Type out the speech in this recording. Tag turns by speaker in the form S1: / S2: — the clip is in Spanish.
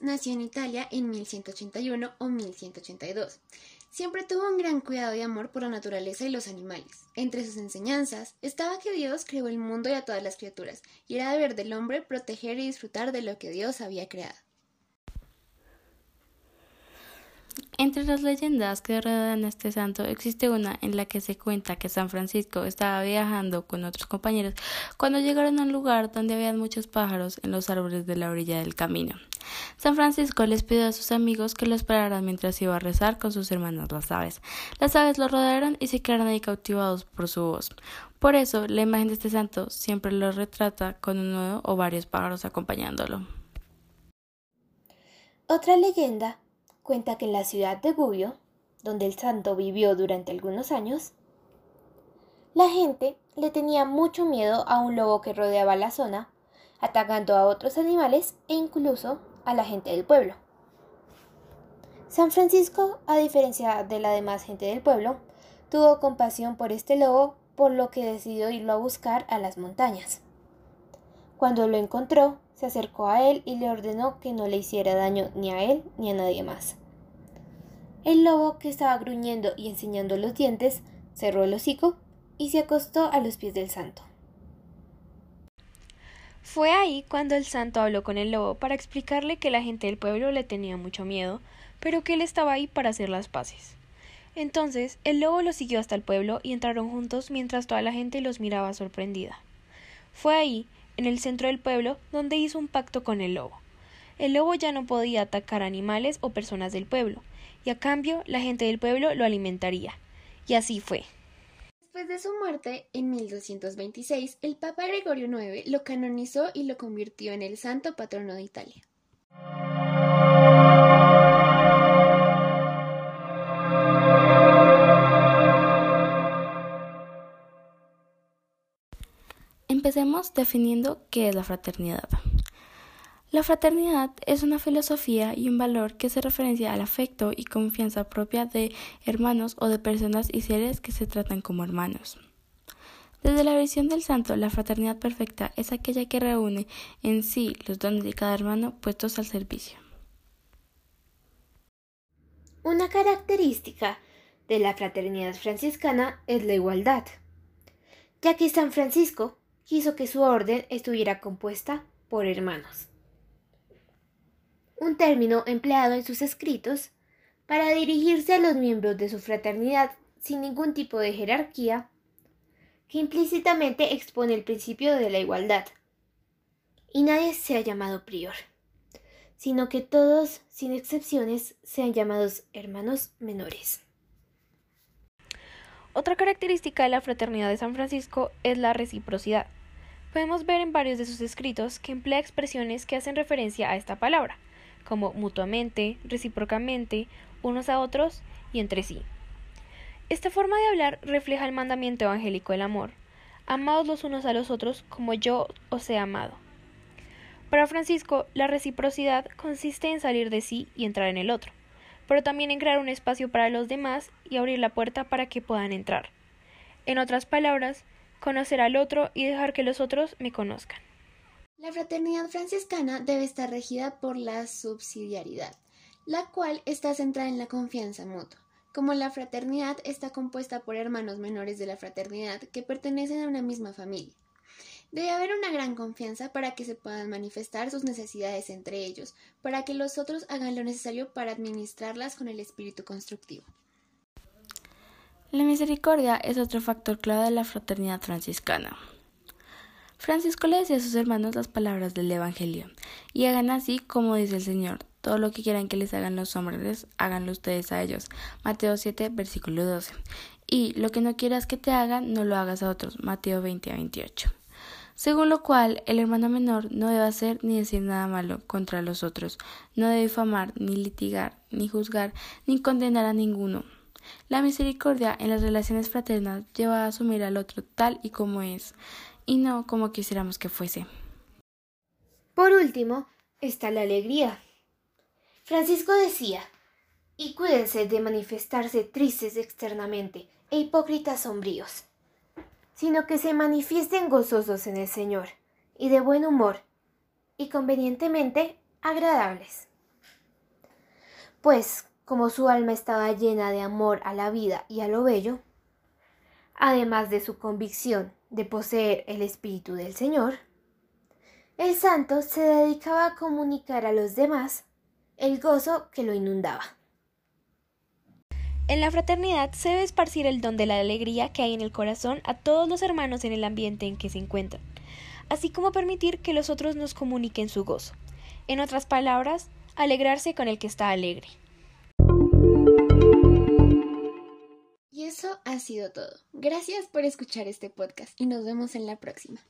S1: nació en Italia en 1181 o 1182. Siempre tuvo un gran cuidado y amor por la naturaleza y los animales. Entre sus enseñanzas estaba que Dios creó el mundo y a todas las criaturas, y era deber del hombre proteger y disfrutar de lo que Dios había creado.
S2: Entre las leyendas que rodean a este santo existe una en la que se cuenta que San Francisco estaba viajando con otros compañeros cuando llegaron a un lugar donde había muchos pájaros en los árboles de la orilla del camino. San Francisco les pidió a sus amigos que lo esperaran mientras iba a rezar con sus hermanos las aves. Las aves lo rodearon y se quedaron ahí cautivados por su voz. Por eso, la imagen de este santo siempre lo retrata con un nudo o varios pájaros acompañándolo.
S3: Otra leyenda cuenta que en la ciudad de Gubbio, donde el santo vivió durante algunos años, la gente le tenía mucho miedo a un lobo que rodeaba la zona, atacando a otros animales e incluso a la gente del pueblo. San Francisco, a diferencia de la demás gente del pueblo, tuvo compasión por este lobo, por lo que decidió irlo a buscar a las montañas. Cuando lo encontró, se acercó a él y le ordenó que no le hiciera daño ni a él ni a nadie más. El lobo, que estaba gruñendo y enseñando los dientes, cerró el hocico y se acostó a los pies del santo.
S4: Fue ahí cuando el santo habló con el lobo para explicarle que la gente del pueblo le tenía mucho miedo, pero que él estaba ahí para hacer las paces. Entonces el lobo lo siguió hasta el pueblo y entraron juntos mientras toda la gente los miraba sorprendida. Fue ahí, en el centro del pueblo, donde hizo un pacto con el lobo. El lobo ya no podía atacar animales o personas del pueblo, y a cambio la gente del pueblo lo alimentaría. Y así fue.
S1: Después de su muerte, en 1226, el Papa Gregorio IX lo canonizó y lo convirtió en el santo patrono de Italia.
S2: Empecemos definiendo qué es la fraternidad. La fraternidad es una filosofía y un valor que se referencia al afecto y confianza propia de hermanos o de personas y seres que se tratan como hermanos. Desde la visión del santo, la fraternidad perfecta es aquella que reúne en sí los dones de cada hermano puestos al servicio.
S3: Una característica de la fraternidad franciscana es la igualdad, ya que San Francisco quiso que su orden estuviera compuesta por hermanos un término empleado en sus escritos para dirigirse a los miembros de su fraternidad sin ningún tipo de jerarquía, que implícitamente expone el principio de la igualdad. Y nadie sea llamado prior, sino que todos, sin excepciones, sean llamados hermanos menores.
S4: Otra característica de la fraternidad de San Francisco es la reciprocidad. Podemos ver en varios de sus escritos que emplea expresiones que hacen referencia a esta palabra como mutuamente, recíprocamente, unos a otros y entre sí. Esta forma de hablar refleja el mandamiento evangélico del amor, amados los unos a los otros como yo os he amado. Para Francisco, la reciprocidad consiste en salir de sí y entrar en el otro, pero también en crear un espacio para los demás y abrir la puerta para que puedan entrar. En otras palabras, conocer al otro y dejar que los otros me conozcan.
S1: La fraternidad franciscana debe estar regida por la subsidiariedad, la cual está centrada en la confianza mutua. Como la fraternidad está compuesta por hermanos menores de la fraternidad que pertenecen a una misma familia. Debe haber una gran confianza para que se puedan manifestar sus necesidades entre ellos, para que los otros hagan lo necesario para administrarlas con el espíritu constructivo.
S2: La misericordia es otro factor clave de la fraternidad franciscana. Francisco le decía a sus hermanos las palabras del Evangelio, y hagan así como dice el Señor. Todo lo que quieran que les hagan los hombres, háganlo ustedes a ellos. Mateo 7, versículo 12. Y lo que no quieras que te hagan, no lo hagas a otros. Mateo 20 a 28. Según lo cual, el hermano menor no debe hacer ni decir nada malo contra los otros, no debe difamar, ni litigar, ni juzgar, ni condenar a ninguno. La misericordia en las relaciones fraternas lleva a asumir al otro tal y como es, y no como quisiéramos que fuese.
S3: Por último, está la alegría. Francisco decía, y cuídense de manifestarse tristes externamente e hipócritas sombríos, sino que se manifiesten gozosos en el Señor, y de buen humor, y convenientemente agradables. pues como su alma estaba llena de amor a la vida y a lo bello, además de su convicción de poseer el Espíritu del Señor, el santo se dedicaba a comunicar a los demás el gozo que lo inundaba.
S4: En la fraternidad se debe esparcir el don de la alegría que hay en el corazón a todos los hermanos en el ambiente en que se encuentran, así como permitir que los otros nos comuniquen su gozo. En otras palabras, alegrarse con el que está alegre.
S1: Y eso ha sido todo. Gracias por escuchar este podcast y nos vemos en la próxima.